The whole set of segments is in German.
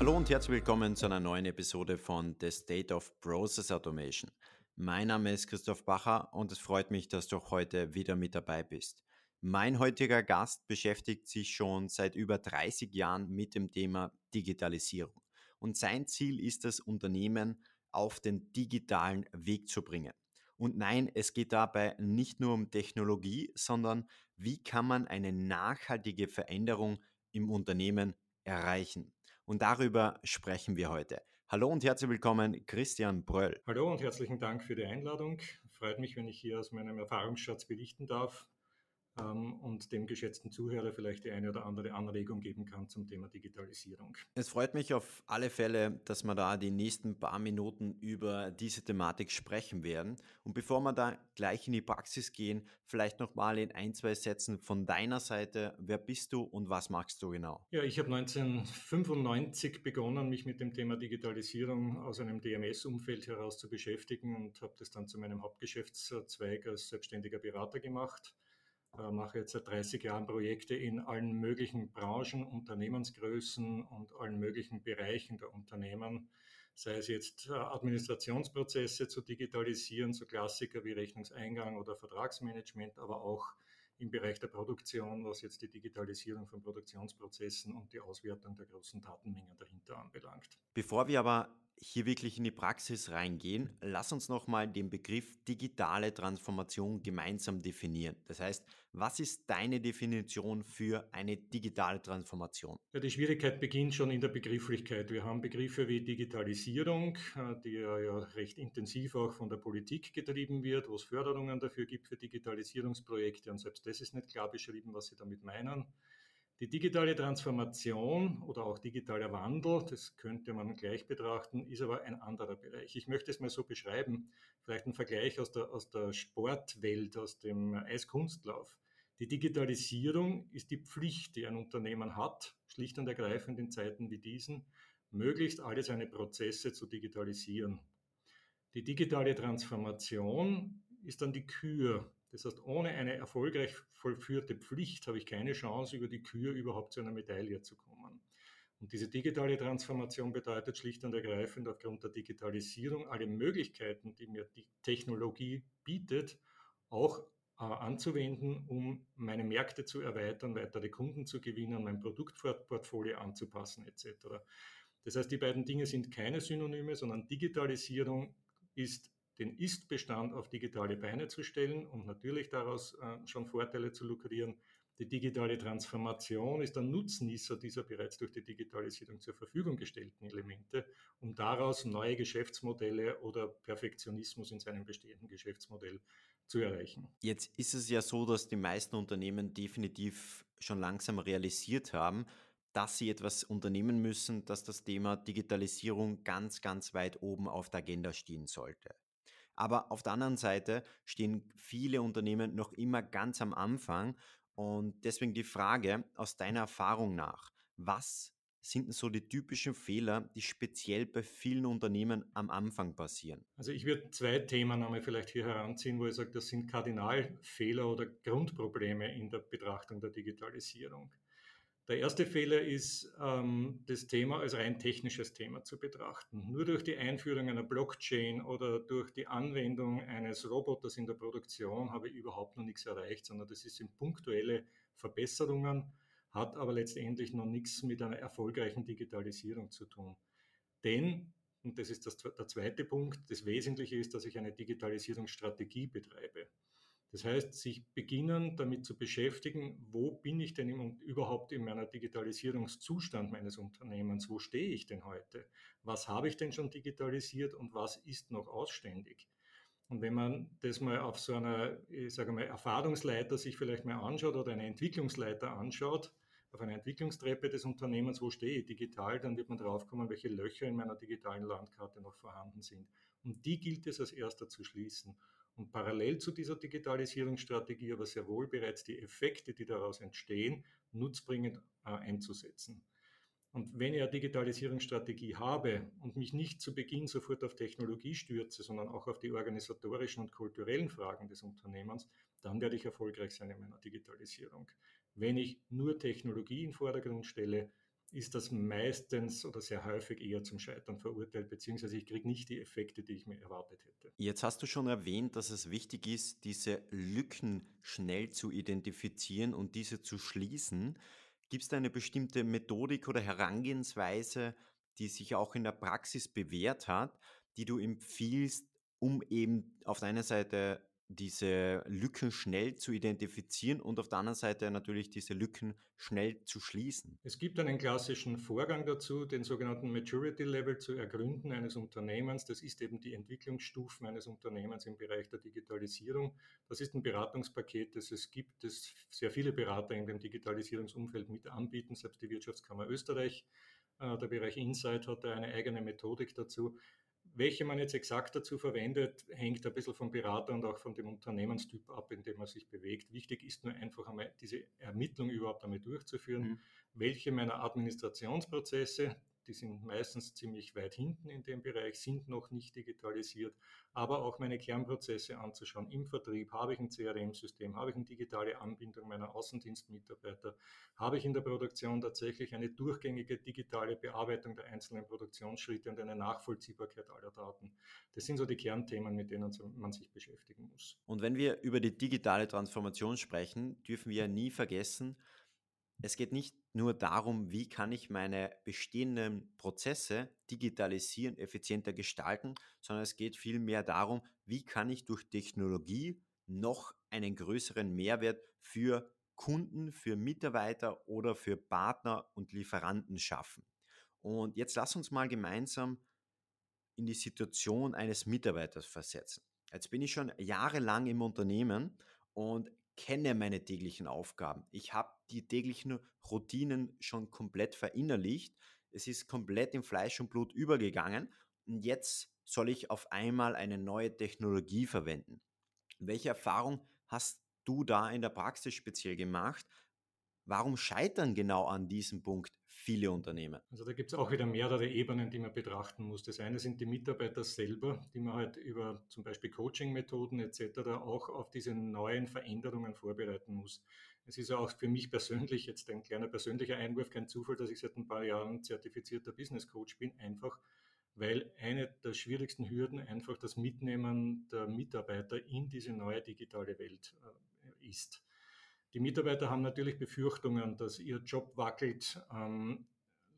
Hallo und herzlich willkommen zu einer neuen Episode von The State of Process Automation. Mein Name ist Christoph Bacher und es freut mich, dass du heute wieder mit dabei bist. Mein heutiger Gast beschäftigt sich schon seit über 30 Jahren mit dem Thema Digitalisierung. Und sein Ziel ist es, Unternehmen auf den digitalen Weg zu bringen. Und nein, es geht dabei nicht nur um Technologie, sondern wie kann man eine nachhaltige Veränderung im Unternehmen erreichen. Und darüber sprechen wir heute. Hallo und herzlich willkommen, Christian Bröll. Hallo und herzlichen Dank für die Einladung. Freut mich, wenn ich hier aus meinem Erfahrungsschatz berichten darf und dem geschätzten Zuhörer vielleicht die eine oder andere Anregung geben kann zum Thema Digitalisierung. Es freut mich auf alle Fälle, dass wir da die nächsten paar Minuten über diese Thematik sprechen werden. Und bevor wir da gleich in die Praxis gehen, vielleicht nochmal in ein, zwei Sätzen von deiner Seite. Wer bist du und was machst du genau? Ja, ich habe 1995 begonnen, mich mit dem Thema Digitalisierung aus einem DMS-Umfeld heraus zu beschäftigen und habe das dann zu meinem Hauptgeschäftszweig als selbstständiger Berater gemacht mache jetzt seit 30 Jahren Projekte in allen möglichen Branchen, Unternehmensgrößen und allen möglichen Bereichen der Unternehmen, sei es jetzt äh, Administrationsprozesse zu digitalisieren, so Klassiker wie Rechnungseingang oder Vertragsmanagement, aber auch im Bereich der Produktion, was jetzt die Digitalisierung von Produktionsprozessen und die Auswertung der großen Datenmengen dahinter anbelangt. Bevor wir aber hier wirklich in die Praxis reingehen, lass uns nochmal den Begriff digitale Transformation gemeinsam definieren. Das heißt, was ist deine Definition für eine digitale Transformation? Ja, die Schwierigkeit beginnt schon in der Begrifflichkeit. Wir haben Begriffe wie Digitalisierung, äh, die ja, ja recht intensiv auch von der Politik getrieben wird, wo es Förderungen dafür gibt für Digitalisierungsprojekte und selbst das ist nicht klar beschrieben, was sie damit meinen. Die digitale Transformation oder auch digitaler Wandel, das könnte man gleich betrachten, ist aber ein anderer Bereich. Ich möchte es mal so beschreiben, vielleicht ein Vergleich aus der, aus der Sportwelt, aus dem Eiskunstlauf. Die Digitalisierung ist die Pflicht, die ein Unternehmen hat, schlicht und ergreifend in Zeiten wie diesen, möglichst alle seine Prozesse zu digitalisieren. Die digitale Transformation ist dann die Kür, das heißt, ohne eine erfolgreich vollführte Pflicht habe ich keine Chance, über die Kür überhaupt zu einer Medaille zu kommen. Und diese digitale Transformation bedeutet schlicht und ergreifend aufgrund der Digitalisierung alle Möglichkeiten, die mir die Technologie bietet, auch äh, anzuwenden, um meine Märkte zu erweitern, weitere Kunden zu gewinnen, mein Produktportfolio anzupassen etc. Das heißt, die beiden Dinge sind keine Synonyme, sondern Digitalisierung ist den Ist-Bestand auf digitale Beine zu stellen und natürlich daraus äh, schon Vorteile zu lukrieren. Die digitale Transformation ist der Nutznießer dieser bereits durch die Digitalisierung zur Verfügung gestellten Elemente, um daraus neue Geschäftsmodelle oder Perfektionismus in seinem bestehenden Geschäftsmodell zu erreichen. Jetzt ist es ja so, dass die meisten Unternehmen definitiv schon langsam realisiert haben, dass sie etwas unternehmen müssen, dass das Thema Digitalisierung ganz, ganz weit oben auf der Agenda stehen sollte. Aber auf der anderen Seite stehen viele Unternehmen noch immer ganz am Anfang. Und deswegen die Frage aus deiner Erfahrung nach, was sind so die typischen Fehler, die speziell bei vielen Unternehmen am Anfang passieren? Also ich würde zwei Themen einmal vielleicht hier heranziehen, wo ich sage, das sind Kardinalfehler oder Grundprobleme in der Betrachtung der Digitalisierung. Der erste Fehler ist, ähm, das Thema als rein technisches Thema zu betrachten. Nur durch die Einführung einer Blockchain oder durch die Anwendung eines Roboters in der Produktion habe ich überhaupt noch nichts erreicht, sondern das sind punktuelle Verbesserungen, hat aber letztendlich noch nichts mit einer erfolgreichen Digitalisierung zu tun. Denn, und das ist das, der zweite Punkt, das Wesentliche ist, dass ich eine Digitalisierungsstrategie betreibe. Das heißt, sich beginnen damit zu beschäftigen, wo bin ich denn im, überhaupt in meiner Digitalisierungszustand meines Unternehmens? Wo stehe ich denn heute? Was habe ich denn schon digitalisiert und was ist noch ausständig? Und wenn man das mal auf so einer, ich sage mal, Erfahrungsleiter sich vielleicht mal anschaut oder eine Entwicklungsleiter anschaut, auf einer Entwicklungstreppe des Unternehmens, wo stehe ich digital, dann wird man draufkommen, welche Löcher in meiner digitalen Landkarte noch vorhanden sind. Und die gilt es als erster zu schließen und parallel zu dieser Digitalisierungsstrategie aber sehr wohl bereits die Effekte, die daraus entstehen, nutzbringend äh, einzusetzen. Und wenn ich eine Digitalisierungsstrategie habe und mich nicht zu Beginn sofort auf Technologie stürze, sondern auch auf die organisatorischen und kulturellen Fragen des Unternehmens, dann werde ich erfolgreich sein in meiner Digitalisierung. Wenn ich nur Technologie in den Vordergrund stelle, ist das meistens oder sehr häufig eher zum Scheitern verurteilt, beziehungsweise ich kriege nicht die Effekte, die ich mir erwartet hätte. Jetzt hast du schon erwähnt, dass es wichtig ist, diese Lücken schnell zu identifizieren und diese zu schließen. Gibt es da eine bestimmte Methodik oder Herangehensweise, die sich auch in der Praxis bewährt hat, die du empfiehlst, um eben auf der einen Seite diese Lücken schnell zu identifizieren und auf der anderen Seite natürlich diese Lücken schnell zu schließen. Es gibt einen klassischen Vorgang dazu, den sogenannten Maturity Level zu ergründen eines Unternehmens. Das ist eben die Entwicklungsstufen eines Unternehmens im Bereich der Digitalisierung. Das ist ein Beratungspaket, das es gibt, das sehr viele Berater in dem Digitalisierungsumfeld mit anbieten, selbst die Wirtschaftskammer Österreich. Äh, der Bereich Insight hat da eine eigene Methodik dazu. Welche man jetzt exakt dazu verwendet, hängt ein bisschen vom Berater und auch von dem Unternehmenstyp ab, in dem man sich bewegt. Wichtig ist nur einfach einmal diese Ermittlung überhaupt einmal durchzuführen. Mhm. Welche meiner Administrationsprozesse, die sind meistens ziemlich weit hinten in dem Bereich, sind noch nicht digitalisiert, aber auch meine Kernprozesse anzuschauen. Im Vertrieb habe ich ein CRM-System, habe ich eine digitale Anbindung meiner Außendienstmitarbeiter, habe ich in der Produktion tatsächlich eine durchgängige digitale Bearbeitung der einzelnen Produktionsschritte und eine Nachvollziehbarkeit aller Daten. Das sind so die Kernthemen, mit denen man sich beschäftigen muss. Und wenn wir über die digitale Transformation sprechen, dürfen wir nie vergessen, es geht nicht nur darum, wie kann ich meine bestehenden Prozesse digitalisieren, effizienter gestalten, sondern es geht vielmehr darum, wie kann ich durch Technologie noch einen größeren Mehrwert für Kunden, für Mitarbeiter oder für Partner und Lieferanten schaffen. Und jetzt lass uns mal gemeinsam in die Situation eines Mitarbeiters versetzen. Jetzt bin ich schon jahrelang im Unternehmen und kenne meine täglichen Aufgaben. Ich habe die täglichen Routinen schon komplett verinnerlicht. Es ist komplett in Fleisch und Blut übergegangen und jetzt soll ich auf einmal eine neue Technologie verwenden. Welche Erfahrung hast du da in der Praxis speziell gemacht? Warum scheitern genau an diesem Punkt viele Unternehmen? Also da gibt es auch wieder mehrere Ebenen, die man betrachten muss. Das eine sind die Mitarbeiter selber, die man halt über zum Beispiel Coaching-Methoden etc. auch auf diese neuen Veränderungen vorbereiten muss. Es ist auch für mich persönlich jetzt ein kleiner persönlicher Einwurf, kein Zufall, dass ich seit ein paar Jahren zertifizierter Business Coach bin, einfach weil eine der schwierigsten Hürden einfach das Mitnehmen der Mitarbeiter in diese neue digitale Welt äh, ist. Die Mitarbeiter haben natürlich Befürchtungen, dass ihr Job wackelt. Ähm,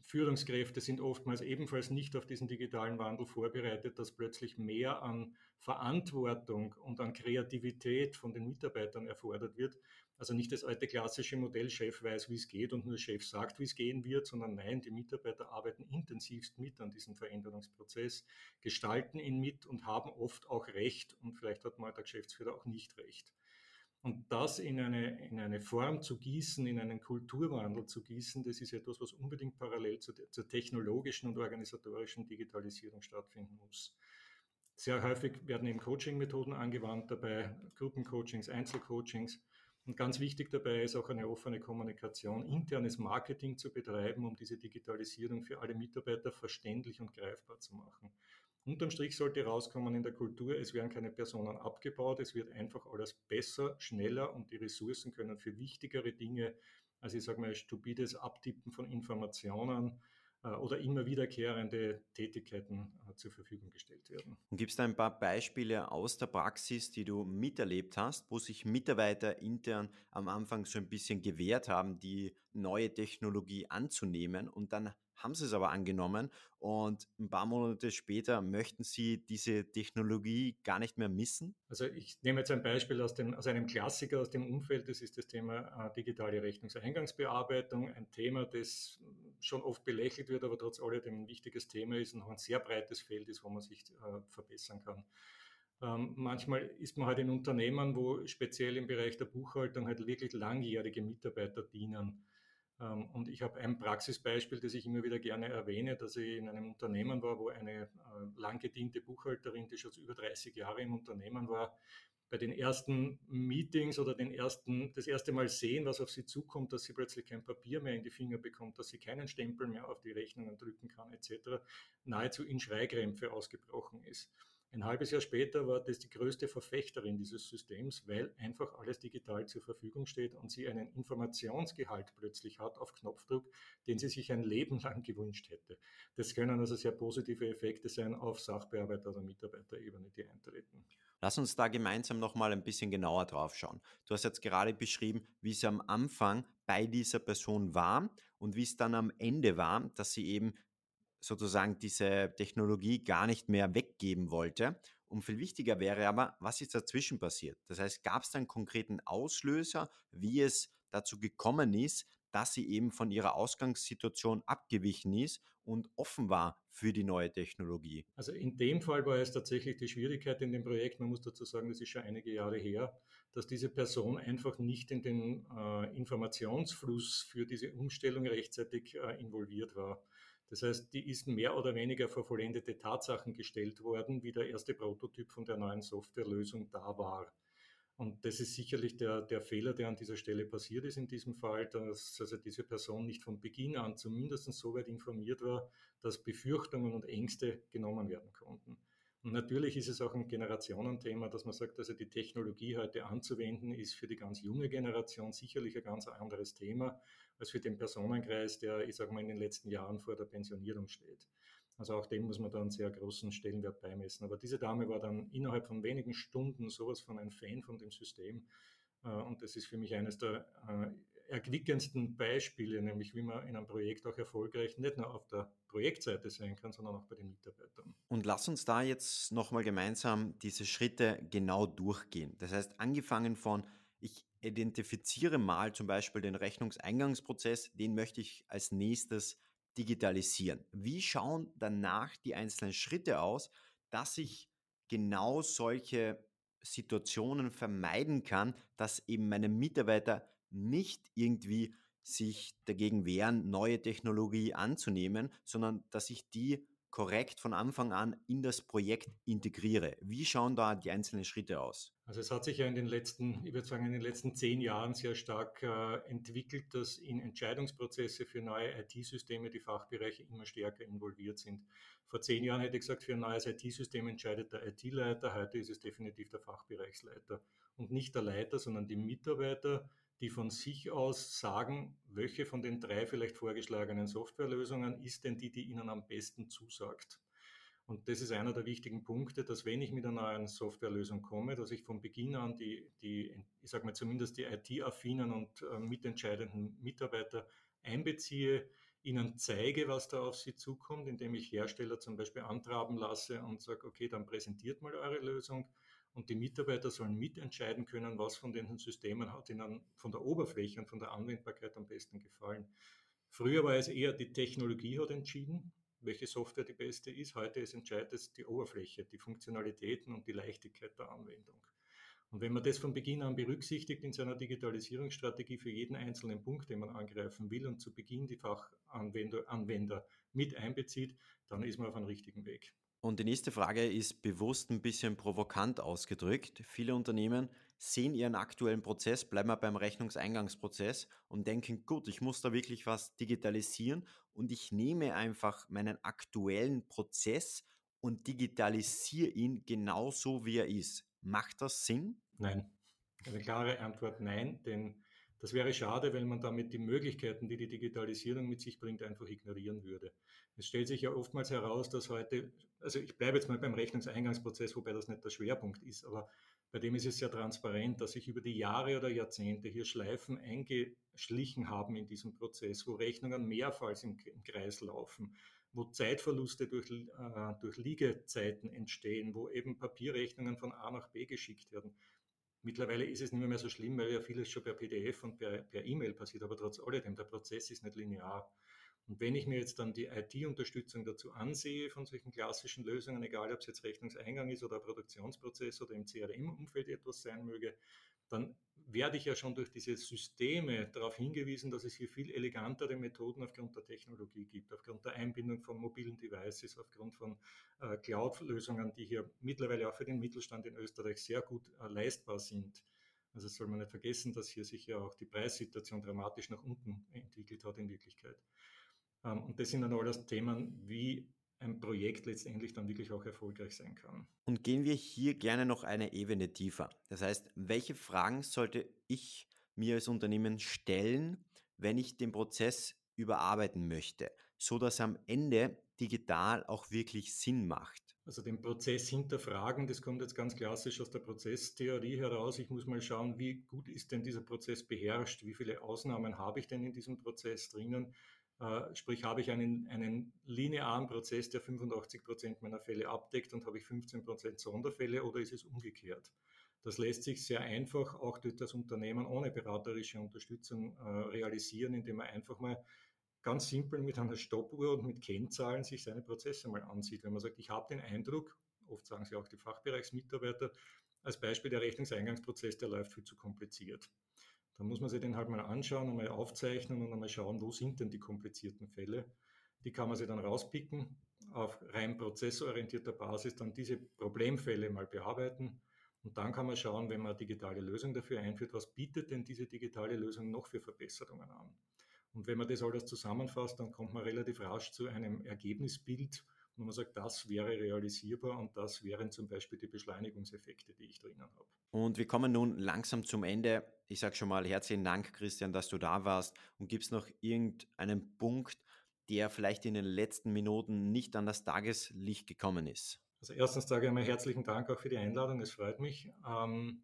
Führungskräfte sind oftmals ebenfalls nicht auf diesen digitalen Wandel vorbereitet, dass plötzlich mehr an Verantwortung und an Kreativität von den Mitarbeitern erfordert wird. Also nicht das alte klassische Modell, Chef weiß, wie es geht und nur Chef sagt, wie es gehen wird, sondern nein, die Mitarbeiter arbeiten intensivst mit an diesem Veränderungsprozess, gestalten ihn mit und haben oft auch Recht und vielleicht hat mal der Geschäftsführer auch nicht Recht. Und das in eine, in eine Form zu gießen, in einen Kulturwandel zu gießen, das ist etwas, was unbedingt parallel zu, zur technologischen und organisatorischen Digitalisierung stattfinden muss. Sehr häufig werden eben Coaching-Methoden angewandt, dabei Gruppencoachings, Einzelcoachings. Und ganz wichtig dabei ist auch eine offene Kommunikation, internes Marketing zu betreiben, um diese Digitalisierung für alle Mitarbeiter verständlich und greifbar zu machen. Unterm Strich sollte rauskommen in der Kultur, es werden keine Personen abgebaut, es wird einfach alles besser, schneller und die Ressourcen können für wichtigere Dinge, als ich sage mal, stupides Abtippen von Informationen oder immer wiederkehrende Tätigkeiten äh, zur Verfügung gestellt werden. Und gibt es da ein paar Beispiele aus der Praxis, die du miterlebt hast, wo sich Mitarbeiter intern am Anfang so ein bisschen gewehrt haben, die neue Technologie anzunehmen und dann haben sie es aber angenommen und ein paar Monate später möchten sie diese Technologie gar nicht mehr missen? Also ich nehme jetzt ein Beispiel aus, dem, aus einem Klassiker aus dem Umfeld, das ist das Thema äh, digitale Rechnungseingangsbearbeitung, ein Thema, das schon oft belächelt wird, aber trotz alledem ein wichtiges Thema ist und noch ein sehr breites Feld ist, wo man sich äh, verbessern kann. Ähm, manchmal ist man halt in Unternehmen, wo speziell im Bereich der Buchhaltung halt wirklich langjährige Mitarbeiter dienen. Ähm, und ich habe ein Praxisbeispiel, das ich immer wieder gerne erwähne, dass ich in einem Unternehmen war, wo eine äh, lang gediente Buchhalterin, die schon über 30 Jahre im Unternehmen war, bei den ersten Meetings oder den ersten, das erste Mal sehen, was auf sie zukommt, dass sie plötzlich kein Papier mehr in die Finger bekommt, dass sie keinen Stempel mehr auf die Rechnungen drücken kann, etc., nahezu in Schreikrämpfe ausgebrochen ist. Ein halbes Jahr später war das die größte Verfechterin dieses Systems, weil einfach alles digital zur Verfügung steht und sie einen Informationsgehalt plötzlich hat auf Knopfdruck, den sie sich ein Leben lang gewünscht hätte. Das können also sehr positive Effekte sein auf Sachbearbeiter- oder Mitarbeiterebene, die eintreten. Lass uns da gemeinsam nochmal ein bisschen genauer drauf schauen. Du hast jetzt gerade beschrieben, wie es am Anfang bei dieser Person war und wie es dann am Ende war, dass sie eben sozusagen diese Technologie gar nicht mehr weggeben wollte. Und viel wichtiger wäre aber, was ist dazwischen passiert? Das heißt, gab es da einen konkreten Auslöser, wie es dazu gekommen ist, dass sie eben von ihrer Ausgangssituation abgewichen ist und offen war für die neue Technologie. Also in dem Fall war es tatsächlich die Schwierigkeit in dem Projekt, man muss dazu sagen, das ist schon einige Jahre her, dass diese Person einfach nicht in den äh, Informationsfluss für diese Umstellung rechtzeitig äh, involviert war. Das heißt, die ist mehr oder weniger vor vollendete Tatsachen gestellt worden, wie der erste Prototyp von der neuen Softwarelösung da war. Und das ist sicherlich der, der Fehler, der an dieser Stelle passiert ist in diesem Fall, dass also diese Person nicht von Beginn an zumindest so weit informiert war, dass Befürchtungen und Ängste genommen werden konnten. Und natürlich ist es auch ein Generationenthema, dass man sagt, also die Technologie heute anzuwenden, ist für die ganz junge Generation sicherlich ein ganz anderes Thema als für den Personenkreis, der, ich sage mal, in den letzten Jahren vor der Pensionierung steht. Also auch dem muss man da einen sehr großen Stellenwert beimessen. Aber diese Dame war dann innerhalb von wenigen Stunden sowas von ein Fan von dem System. Äh, und das ist für mich eines der äh, erquickendsten Beispiele, nämlich wie man in einem Projekt auch erfolgreich nicht nur auf der Projektseite sein kann, sondern auch bei den Mitarbeitern. Und lass uns da jetzt nochmal gemeinsam diese Schritte genau durchgehen. Das heißt, angefangen von, ich identifiziere mal zum Beispiel den Rechnungseingangsprozess, den möchte ich als nächstes digitalisieren. Wie schauen danach die einzelnen Schritte aus, dass ich genau solche Situationen vermeiden kann, dass eben meine Mitarbeiter nicht irgendwie sich dagegen wehren, neue Technologie anzunehmen, sondern dass ich die korrekt von Anfang an in das Projekt integriere. Wie schauen da die einzelnen Schritte aus? Also es hat sich ja in den letzten, ich würde sagen, in den letzten zehn Jahren sehr stark äh, entwickelt, dass in Entscheidungsprozesse für neue IT-Systeme die Fachbereiche immer stärker involviert sind. Vor zehn Jahren hätte ich gesagt, für ein neues IT-System entscheidet der IT-Leiter, heute ist es definitiv der Fachbereichsleiter. Und nicht der Leiter, sondern die Mitarbeiter, die von sich aus sagen, welche von den drei vielleicht vorgeschlagenen Softwarelösungen ist denn die, die ihnen am besten zusagt. Und das ist einer der wichtigen Punkte, dass wenn ich mit einer neuen Softwarelösung komme, dass ich von Beginn an die, die ich sage mal zumindest die IT-affinen und äh, mitentscheidenden Mitarbeiter einbeziehe, ihnen zeige, was da auf sie zukommt, indem ich Hersteller zum Beispiel antraben lasse und sage, okay, dann präsentiert mal eure Lösung und die Mitarbeiter sollen mitentscheiden können, was von den Systemen hat ihnen von der Oberfläche und von der Anwendbarkeit am besten gefallen. Früher war es eher die Technologie hat entschieden, welche Software die beste ist. Heute ist entscheidend die Oberfläche, die Funktionalitäten und die Leichtigkeit der Anwendung. Und wenn man das von Beginn an berücksichtigt in seiner Digitalisierungsstrategie für jeden einzelnen Punkt, den man angreifen will und zu Beginn die Fachanwender Anwender mit einbezieht, dann ist man auf einem richtigen Weg. Und die nächste Frage ist bewusst ein bisschen provokant ausgedrückt. Viele Unternehmen sehen ihren aktuellen Prozess, bleiben wir beim Rechnungseingangsprozess und denken, gut, ich muss da wirklich was digitalisieren und ich nehme einfach meinen aktuellen Prozess und digitalisiere ihn genauso, wie er ist. Macht das Sinn? Nein. Eine klare Antwort nein, denn das wäre schade, wenn man damit die Möglichkeiten, die die Digitalisierung mit sich bringt, einfach ignorieren würde. Es stellt sich ja oftmals heraus, dass heute, also ich bleibe jetzt mal beim Rechnungseingangsprozess, wobei das nicht der Schwerpunkt ist, aber bei dem ist es sehr transparent, dass sich über die Jahre oder Jahrzehnte hier Schleifen eingeschlichen haben in diesem Prozess, wo Rechnungen mehrfach im, im Kreis laufen, wo Zeitverluste durch, äh, durch Liegezeiten entstehen, wo eben Papierrechnungen von A nach B geschickt werden. Mittlerweile ist es nicht mehr so schlimm, weil ja vieles schon per PDF und per, per E-Mail passiert, aber trotz alledem, der Prozess ist nicht linear. Und wenn ich mir jetzt dann die IT-Unterstützung dazu ansehe von solchen klassischen Lösungen, egal ob es jetzt Rechnungseingang ist oder Produktionsprozess oder im CRM-Umfeld etwas sein möge, dann werde ich ja schon durch diese Systeme darauf hingewiesen, dass es hier viel elegantere Methoden aufgrund der Technologie gibt, aufgrund der Einbindung von mobilen Devices, aufgrund von äh, Cloud-Lösungen, die hier mittlerweile auch für den Mittelstand in Österreich sehr gut äh, leistbar sind. Also soll man nicht vergessen, dass hier sich ja auch die Preissituation dramatisch nach unten entwickelt hat in Wirklichkeit. Ähm, und das sind dann alles Themen, wie ein Projekt letztendlich dann wirklich auch erfolgreich sein kann. Und gehen wir hier gerne noch eine Ebene tiefer. Das heißt, welche Fragen sollte ich mir als Unternehmen stellen, wenn ich den Prozess überarbeiten möchte, so dass am Ende digital auch wirklich Sinn macht? Also den Prozess hinterfragen, das kommt jetzt ganz klassisch aus der Prozesstheorie heraus. Ich muss mal schauen, wie gut ist denn dieser Prozess beherrscht, wie viele Ausnahmen habe ich denn in diesem Prozess drinnen. Äh, sprich, habe ich einen, einen linearen Prozess, der 85 Prozent meiner Fälle abdeckt und habe ich 15 Prozent Sonderfälle oder ist es umgekehrt? Das lässt sich sehr einfach auch durch das Unternehmen ohne beraterische Unterstützung äh, realisieren, indem man einfach mal ganz simpel mit einer Stoppuhr und mit Kennzahlen sich seine Prozesse mal ansieht. Wenn man sagt, ich habe den Eindruck, oft sagen sie auch die Fachbereichsmitarbeiter, als Beispiel der Rechnungseingangsprozess, der läuft viel zu kompliziert. Dann muss man sich den halt mal anschauen, einmal aufzeichnen und einmal schauen, wo sind denn die komplizierten Fälle. Die kann man sich dann rauspicken, auf rein prozessorientierter Basis dann diese Problemfälle mal bearbeiten. Und dann kann man schauen, wenn man eine digitale Lösung dafür einführt, was bietet denn diese digitale Lösung noch für Verbesserungen an. Und wenn man das alles zusammenfasst, dann kommt man relativ rasch zu einem Ergebnisbild, wo man sagt, das wäre realisierbar und das wären zum Beispiel die Beschleunigungseffekte, die ich drinnen habe. Und wir kommen nun langsam zum Ende. Ich sage schon mal herzlichen Dank, Christian, dass du da warst. Und gibt es noch irgendeinen Punkt, der vielleicht in den letzten Minuten nicht an das Tageslicht gekommen ist? Also erstens sage ich einmal herzlichen Dank auch für die Einladung, es freut mich. Ähm,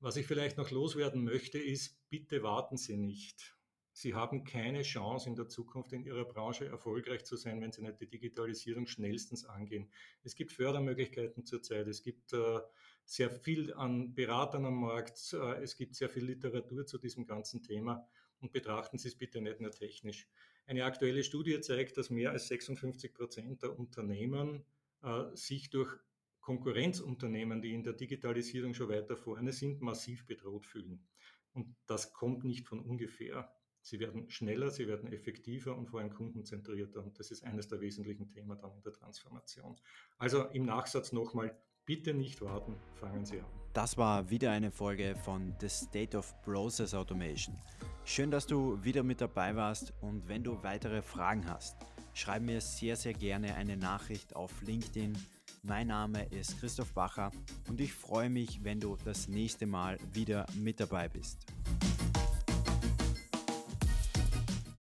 was ich vielleicht noch loswerden möchte, ist, bitte warten Sie nicht. Sie haben keine Chance in der Zukunft in Ihrer Branche erfolgreich zu sein, wenn Sie nicht die Digitalisierung schnellstens angehen. Es gibt Fördermöglichkeiten zurzeit, es gibt äh, sehr viel an Beratern am Markt, äh, es gibt sehr viel Literatur zu diesem ganzen Thema und betrachten Sie es bitte nicht nur technisch. Eine aktuelle Studie zeigt, dass mehr als 56 Prozent der Unternehmen äh, sich durch Konkurrenzunternehmen, die in der Digitalisierung schon weiter vorne sind, massiv bedroht fühlen. Und das kommt nicht von ungefähr. Sie werden schneller, sie werden effektiver und vor allem kundenzentrierter. Und das ist eines der wesentlichen Themen dann in der Transformation. Also im Nachsatz nochmal, bitte nicht warten, fangen Sie an. Das war wieder eine Folge von The State of Process Automation. Schön, dass du wieder mit dabei warst und wenn du weitere Fragen hast, schreib mir sehr, sehr gerne eine Nachricht auf LinkedIn. Mein Name ist Christoph Bacher und ich freue mich, wenn du das nächste Mal wieder mit dabei bist.